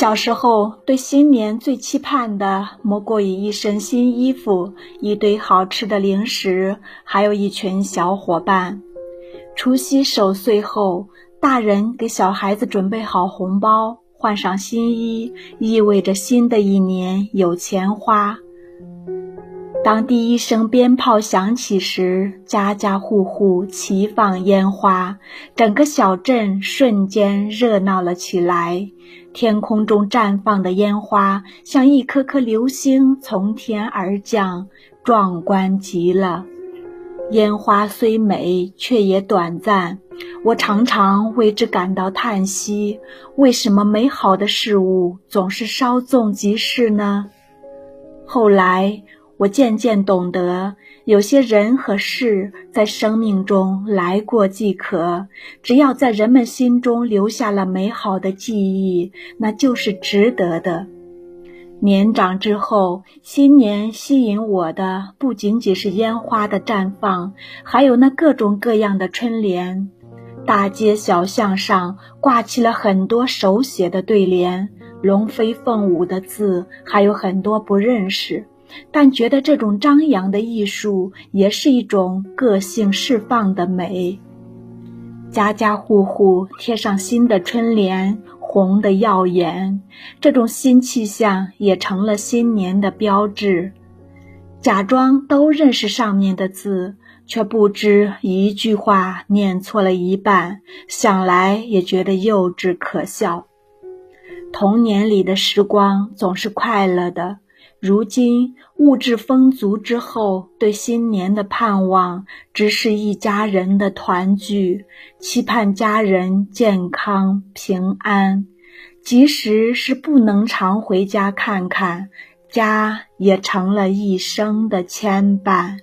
小时候对新年最期盼的，莫过于一身新衣服、一堆好吃的零食，还有一群小伙伴。除夕守岁后，大人给小孩子准备好红包，换上新衣，意味着新的一年有钱花。当第一声鞭炮响起时，家家户户齐放烟花，整个小镇瞬间热闹了起来。天空中绽放的烟花像一颗颗流星从天而降，壮观极了。烟花虽美，却也短暂。我常常为之感到叹息：为什么美好的事物总是稍纵即逝呢？后来。我渐渐懂得，有些人和事在生命中来过即可，只要在人们心中留下了美好的记忆，那就是值得的。年长之后，新年吸引我的不仅仅是烟花的绽放，还有那各种各样的春联。大街小巷上挂起了很多手写的对联，龙飞凤舞的字，还有很多不认识。但觉得这种张扬的艺术也是一种个性释放的美。家家户户贴上新的春联，红的耀眼，这种新气象也成了新年的标志。假装都认识上面的字，却不知一句话念错了一半，想来也觉得幼稚可笑。童年里的时光总是快乐的。如今物质丰足之后，对新年的盼望只是一家人的团聚，期盼家人健康平安。即使是不能常回家看看，家也成了一生的牵绊。